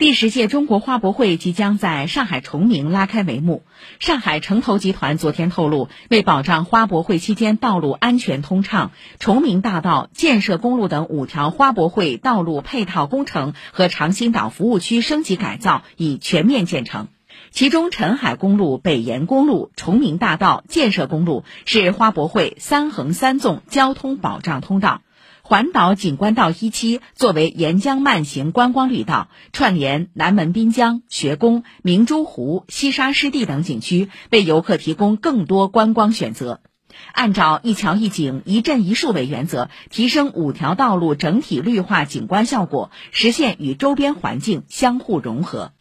第十届中国花博会即将在上海崇明拉开帷幕。上海城投集团昨天透露，为保障花博会期间道路安全通畅，崇明大道、建设公路等五条花博会道路配套工程和长兴岛服务区升级改造已全面建成。其中，陈海公路、北延公路、崇明大道、建设公路是花博会三横三纵交通保障通道。环岛景观道一期作为沿江慢行观光绿道，串联南门滨江、学宫、明珠湖、西沙湿地等景区，为游客提供更多观光选择。按照一桥一景、一镇一树为原则，提升五条道路整体绿化景观效果，实现与周边环境相互融合。